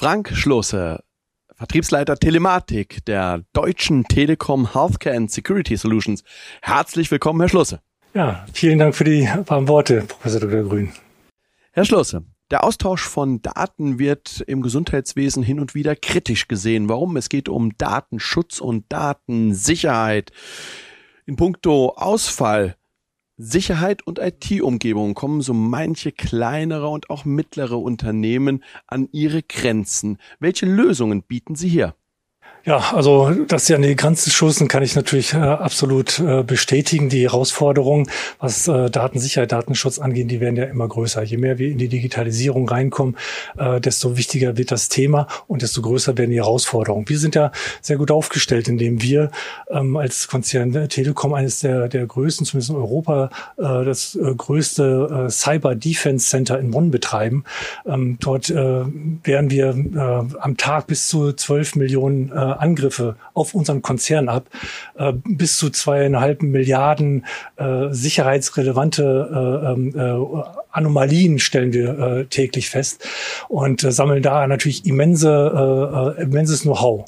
Frank Schlosse, Vertriebsleiter Telematik der Deutschen Telekom Healthcare and Security Solutions. Herzlich willkommen, Herr Schlosse. Ja, vielen Dank für die warmen Worte, Professor Dr. Grün. Herr Schlosse, der Austausch von Daten wird im Gesundheitswesen hin und wieder kritisch gesehen. Warum? Es geht um Datenschutz und Datensicherheit. In puncto Ausfall, Sicherheit und IT-Umgebung kommen so manche kleinere und auch mittlere Unternehmen an ihre Grenzen. Welche Lösungen bieten Sie hier? Ja, also dass sie an die Grenzen stoßen, kann ich natürlich äh, absolut äh, bestätigen. Die Herausforderungen, was äh, Datensicherheit, Datenschutz angeht, die werden ja immer größer. Je mehr wir in die Digitalisierung reinkommen, äh, desto wichtiger wird das Thema und desto größer werden die Herausforderungen. Wir sind ja sehr gut aufgestellt, indem wir ähm, als Konzern Telekom eines der, der größten, zumindest in Europa, äh, das äh, größte äh, Cyber Defense Center in Bonn betreiben. Ähm, dort äh, werden wir äh, am Tag bis zu 12 Millionen äh, Angriffe auf unseren Konzern ab. Äh, bis zu zweieinhalb Milliarden äh, sicherheitsrelevante äh, ähm, äh, Anomalien stellen wir äh, täglich fest und äh, sammeln da natürlich immense, äh, immenses Know-how.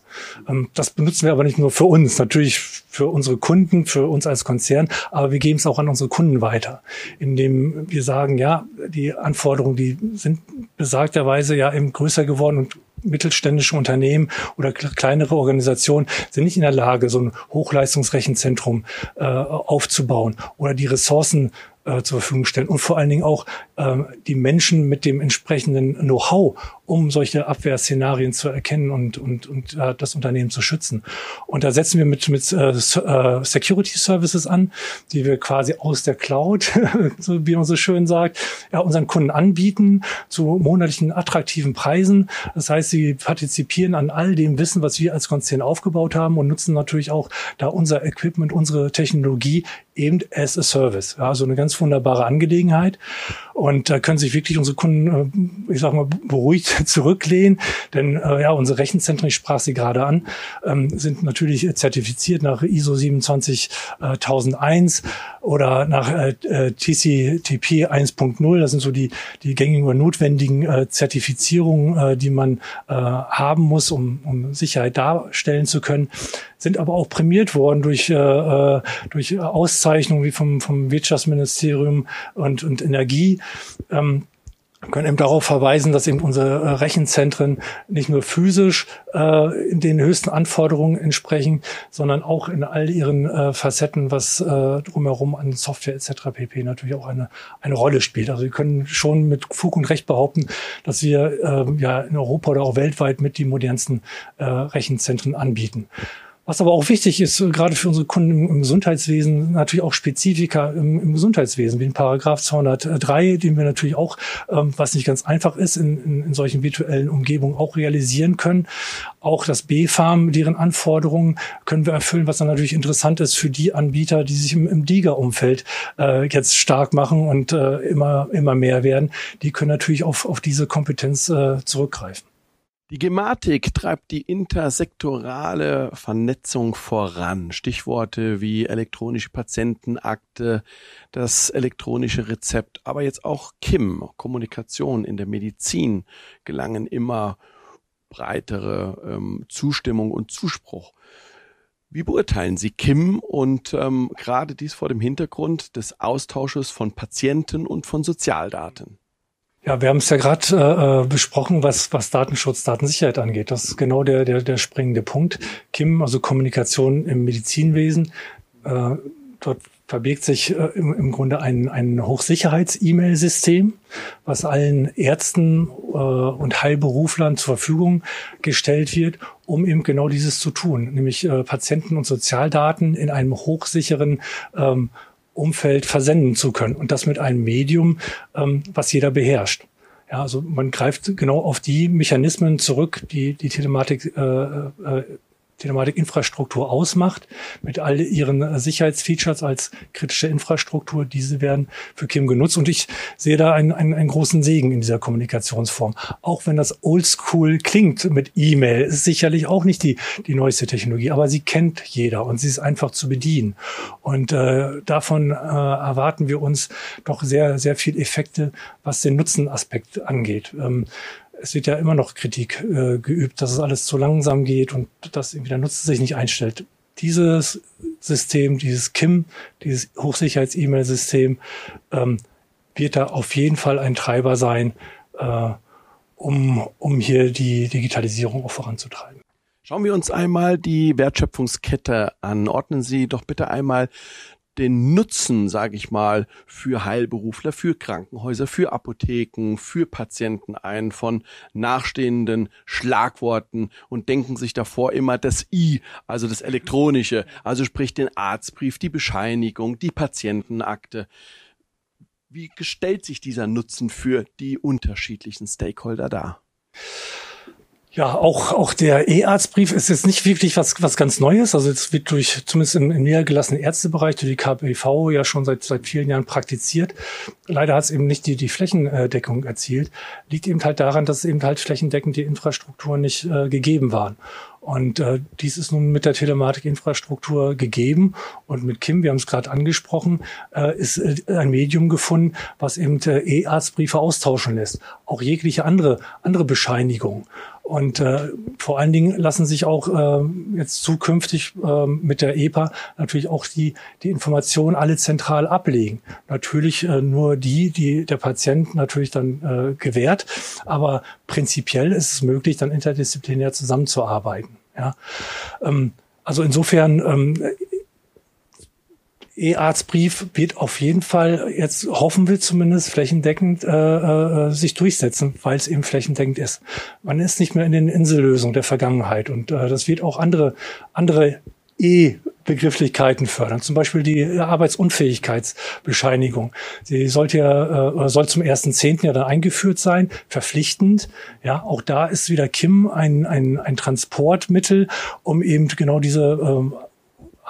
Ähm, das benutzen wir aber nicht nur für uns, natürlich für unsere Kunden, für uns als Konzern, aber wir geben es auch an unsere Kunden weiter, indem wir sagen, ja, die Anforderungen, die sind besagterweise ja eben größer geworden und mittelständische Unternehmen oder kleinere Organisationen sind nicht in der Lage, so ein Hochleistungsrechenzentrum äh, aufzubauen oder die Ressourcen äh, zur Verfügung stellen und vor allen Dingen auch ähm, die Menschen mit dem entsprechenden Know-how, um solche Abwehrszenarien zu erkennen und, und, und äh, das Unternehmen zu schützen. Und da setzen wir mit, mit äh, äh Security Services an, die wir quasi aus der Cloud, so wie man so schön sagt, ja, unseren Kunden anbieten zu monatlichen attraktiven Preisen. Das heißt, sie partizipieren an all dem Wissen, was wir als Konzern aufgebaut haben und nutzen natürlich auch da unser Equipment, unsere Technologie eben as a Service. Ja, also eine ganz wunderbare Angelegenheit. Und da können sich wirklich unsere Kunden, äh, ich sag mal, beruhigt zurücklehnen, denn äh, ja, unsere Rechenzentren, ich sprach sie gerade an, ähm, sind natürlich zertifiziert nach ISO 27001 oder nach äh, TCTP 1.0. Das sind so die, die gängigen oder notwendigen äh, Zertifizierungen, äh, die man äh, haben muss, um, um Sicherheit darstellen zu können sind aber auch prämiert worden durch, äh, durch Auszeichnungen wie vom, vom Wirtschaftsministerium und, und Energie. Ähm, können eben darauf verweisen, dass eben unsere äh, Rechenzentren nicht nur physisch äh, in den höchsten Anforderungen entsprechen, sondern auch in all ihren äh, Facetten, was äh, drumherum an Software etc. pp. natürlich auch eine, eine Rolle spielt. Also wir können schon mit Fug und Recht behaupten, dass wir äh, ja in Europa oder auch weltweit mit die modernsten äh, Rechenzentren anbieten. Was aber auch wichtig ist, gerade für unsere Kunden im Gesundheitswesen, natürlich auch Spezifika im, im Gesundheitswesen, wie in Paragraph 203, den wir natürlich auch, ähm, was nicht ganz einfach ist, in, in, in solchen virtuellen Umgebungen auch realisieren können. Auch das B-Farm, deren Anforderungen können wir erfüllen, was dann natürlich interessant ist für die Anbieter, die sich im, im DIGA-Umfeld äh, jetzt stark machen und äh, immer, immer mehr werden. Die können natürlich auf, auf diese Kompetenz äh, zurückgreifen. Die Gematik treibt die intersektorale Vernetzung voran. Stichworte wie elektronische Patientenakte, das elektronische Rezept, aber jetzt auch KIM, Kommunikation in der Medizin, gelangen immer breitere ähm, Zustimmung und Zuspruch. Wie beurteilen Sie KIM und ähm, gerade dies vor dem Hintergrund des Austausches von Patienten und von Sozialdaten? Ja, wir haben es ja gerade äh, äh, besprochen, was, was Datenschutz, Datensicherheit angeht. Das ist genau der, der, der springende Punkt. Kim, also Kommunikation im Medizinwesen, äh, dort verbirgt sich äh, im, im Grunde ein, ein Hochsicherheits-E-Mail-System, was allen Ärzten äh, und Heilberuflern zur Verfügung gestellt wird, um eben genau dieses zu tun, nämlich äh, Patienten- und Sozialdaten in einem hochsicheren ähm, Umfeld versenden zu können und das mit einem Medium, ähm, was jeder beherrscht. Ja, also man greift genau auf die Mechanismen zurück, die die Telematik äh, äh, Telematik-Infrastruktur ausmacht, mit all ihren Sicherheitsfeatures als kritische Infrastruktur. Diese werden für Kim genutzt und ich sehe da einen, einen, einen großen Segen in dieser Kommunikationsform. Auch wenn das oldschool klingt mit E-Mail, ist sicherlich auch nicht die, die neueste Technologie, aber sie kennt jeder und sie ist einfach zu bedienen. Und äh, davon äh, erwarten wir uns doch sehr, sehr viel Effekte, was den Nutzenaspekt angeht. Ähm, es wird ja immer noch Kritik äh, geübt, dass es alles zu langsam geht und dass irgendwie der Nutzer sich nicht einstellt. Dieses System, dieses KIM, dieses Hochsicherheits-E-Mail-System, ähm, wird da auf jeden Fall ein Treiber sein, äh, um, um hier die Digitalisierung auch voranzutreiben. Schauen wir uns einmal die Wertschöpfungskette an. Ordnen Sie doch bitte einmal den Nutzen, sage ich mal, für Heilberufler, für Krankenhäuser, für Apotheken, für Patienten ein von nachstehenden Schlagworten und denken sich davor immer das I, also das Elektronische, also sprich den Arztbrief, die Bescheinigung, die Patientenakte. Wie gestellt sich dieser Nutzen für die unterschiedlichen Stakeholder dar? Ja, auch, auch der E-Arztbrief ist jetzt nicht wirklich was, was ganz Neues. Also es wird durch, zumindest im, im niedergelassenen Ärztebereich, durch die KBV ja schon seit, seit vielen Jahren praktiziert. Leider hat es eben nicht die, die Flächendeckung erzielt. Liegt eben halt daran, dass eben halt flächendeckend die Infrastruktur nicht äh, gegeben waren. Und äh, dies ist nun mit der Telematikinfrastruktur gegeben. Und mit Kim, wir haben es gerade angesprochen, äh, ist äh, ein Medium gefunden, was eben äh, E-Arztbriefe austauschen lässt. Auch jegliche andere, andere Bescheinigung. Und äh, vor allen Dingen lassen sich auch äh, jetzt zukünftig äh, mit der EPA natürlich auch die, die Informationen alle zentral ablegen. Natürlich äh, nur die, die der Patient natürlich dann äh, gewährt. Aber prinzipiell ist es möglich, dann interdisziplinär zusammenzuarbeiten. Ja. Ähm, also insofern ähm, E-Arztbrief wird auf jeden Fall jetzt hoffen wir zumindest flächendeckend äh, äh, sich durchsetzen, weil es eben flächendeckend ist. Man ist nicht mehr in den Insellösungen der Vergangenheit und äh, das wird auch andere andere E-Begrifflichkeiten fördern. Zum Beispiel die Arbeitsunfähigkeitsbescheinigung. Sie sollte ja, äh, soll zum ersten Zehnten ja dann eingeführt sein, verpflichtend. Ja, auch da ist wieder Kim ein, ein, ein Transportmittel, um eben genau diese ähm,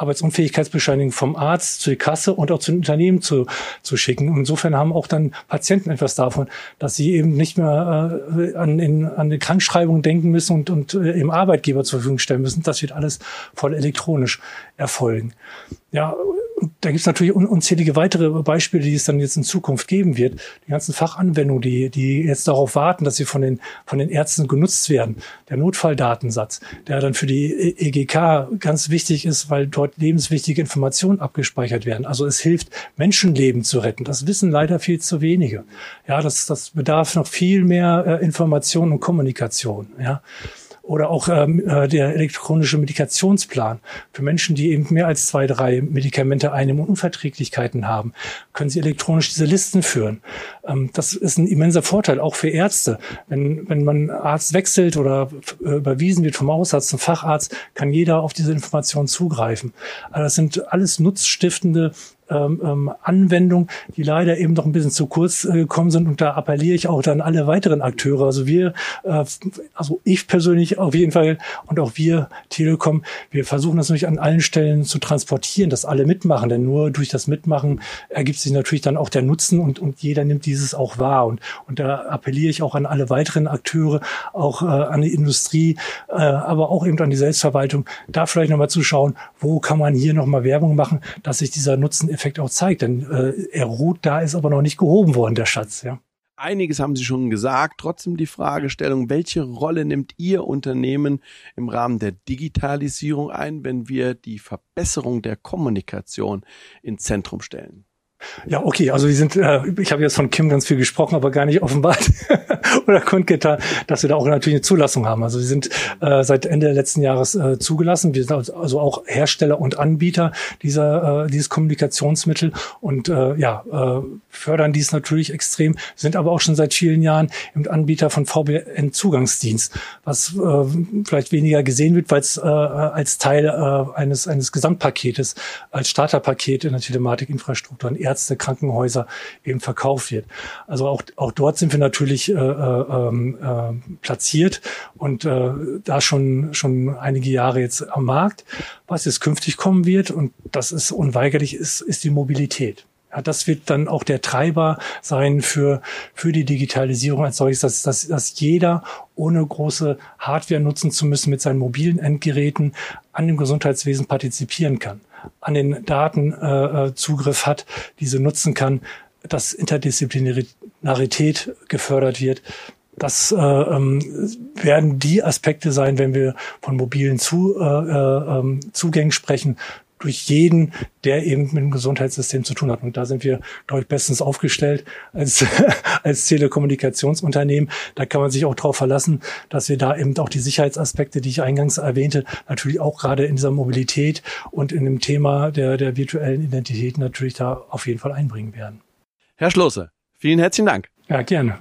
Arbeitsunfähigkeitsbescheinigung vom Arzt zur Kasse und auch zu den Unternehmen zu, zu schicken. Insofern haben auch dann Patienten etwas davon, dass sie eben nicht mehr äh, an, in, an die Krankschreibung denken müssen und, und äh, im Arbeitgeber zur Verfügung stellen müssen. Das wird alles voll elektronisch erfolgen. Ja, da gibt es natürlich un unzählige weitere Beispiele, die es dann jetzt in Zukunft geben wird. Die ganzen Fachanwendungen, die, die jetzt darauf warten, dass sie von den, von den Ärzten genutzt werden. Der Notfalldatensatz, der dann für die EGK ganz wichtig ist, weil dort lebenswichtige Informationen abgespeichert werden. Also es hilft, Menschenleben zu retten. Das wissen leider viel zu wenige. Ja, das, das bedarf noch viel mehr äh, Information und Kommunikation. Ja oder auch ähm, äh, der elektronische Medikationsplan. Für Menschen, die eben mehr als zwei, drei Medikamente einnehmen und Unverträglichkeiten haben, können sie elektronisch diese Listen führen. Ähm, das ist ein immenser Vorteil, auch für Ärzte. Wenn, wenn man Arzt wechselt oder äh, überwiesen wird vom Hausarzt zum Facharzt, kann jeder auf diese Information zugreifen. Also das sind alles nutzstiftende ähm, ähm, Anwendung, die leider eben noch ein bisschen zu kurz äh, gekommen sind. Und da appelliere ich auch dann alle weiteren Akteure. Also wir, äh, also ich persönlich auf jeden Fall und auch wir Telekom, wir versuchen das natürlich an allen Stellen zu transportieren, dass alle mitmachen. Denn nur durch das Mitmachen ergibt sich natürlich dann auch der Nutzen und, und jeder nimmt dieses auch wahr. Und, und da appelliere ich auch an alle weiteren Akteure, auch äh, an die Industrie, äh, aber auch eben an die Selbstverwaltung, da vielleicht nochmal zu schauen, wo kann man hier nochmal Werbung machen, dass sich dieser Nutzen Endeffekt auch zeigt. Denn äh, er ruht da, ist aber noch nicht gehoben worden, der Schatz. Ja. Einiges haben Sie schon gesagt. Trotzdem die Fragestellung, welche Rolle nimmt Ihr Unternehmen im Rahmen der Digitalisierung ein, wenn wir die Verbesserung der Kommunikation ins Zentrum stellen? Ja, okay, also wir sind, äh, ich habe jetzt von Kim ganz viel gesprochen, aber gar nicht offenbart oder kundgetan, dass wir da auch natürlich eine Zulassung haben. Also wir sind äh, seit Ende letzten Jahres äh, zugelassen. Wir sind also auch Hersteller und Anbieter dieser äh, dieses Kommunikationsmittel und äh, ja äh, fördern dies natürlich extrem. Sind aber auch schon seit vielen Jahren im Anbieter von VBN Zugangsdienst, was äh, vielleicht weniger gesehen wird, weil es äh, als Teil äh, eines eines Gesamtpaketes als Starterpaket in der Telematikinfrastruktur an Ärzte, Krankenhäuser eben verkauft wird. Also auch, auch dort sind wir natürlich äh, äh, ähm, äh, platziert und äh, da schon, schon einige Jahre jetzt am Markt. Was jetzt künftig kommen wird, und das ist unweigerlich, ist, ist die Mobilität. Ja, das wird dann auch der Treiber sein für, für die Digitalisierung als solches, dass, dass, dass jeder ohne große Hardware nutzen zu müssen mit seinen mobilen Endgeräten an dem Gesundheitswesen partizipieren kann an den Daten äh, äh, Zugriff hat, diese nutzen kann, dass Interdisziplinarität gefördert wird. Das äh, ähm, werden die Aspekte sein, wenn wir von mobilen Zu, äh, äh, ähm, Zugängen sprechen, durch jeden, der eben mit dem Gesundheitssystem zu tun hat. Und da sind wir, glaube ich, bestens aufgestellt als, als Telekommunikationsunternehmen. Da kann man sich auch darauf verlassen, dass wir da eben auch die Sicherheitsaspekte, die ich eingangs erwähnte, natürlich auch gerade in dieser Mobilität und in dem Thema der, der virtuellen Identität natürlich da auf jeden Fall einbringen werden. Herr Schlosse, vielen herzlichen Dank. Ja, gerne.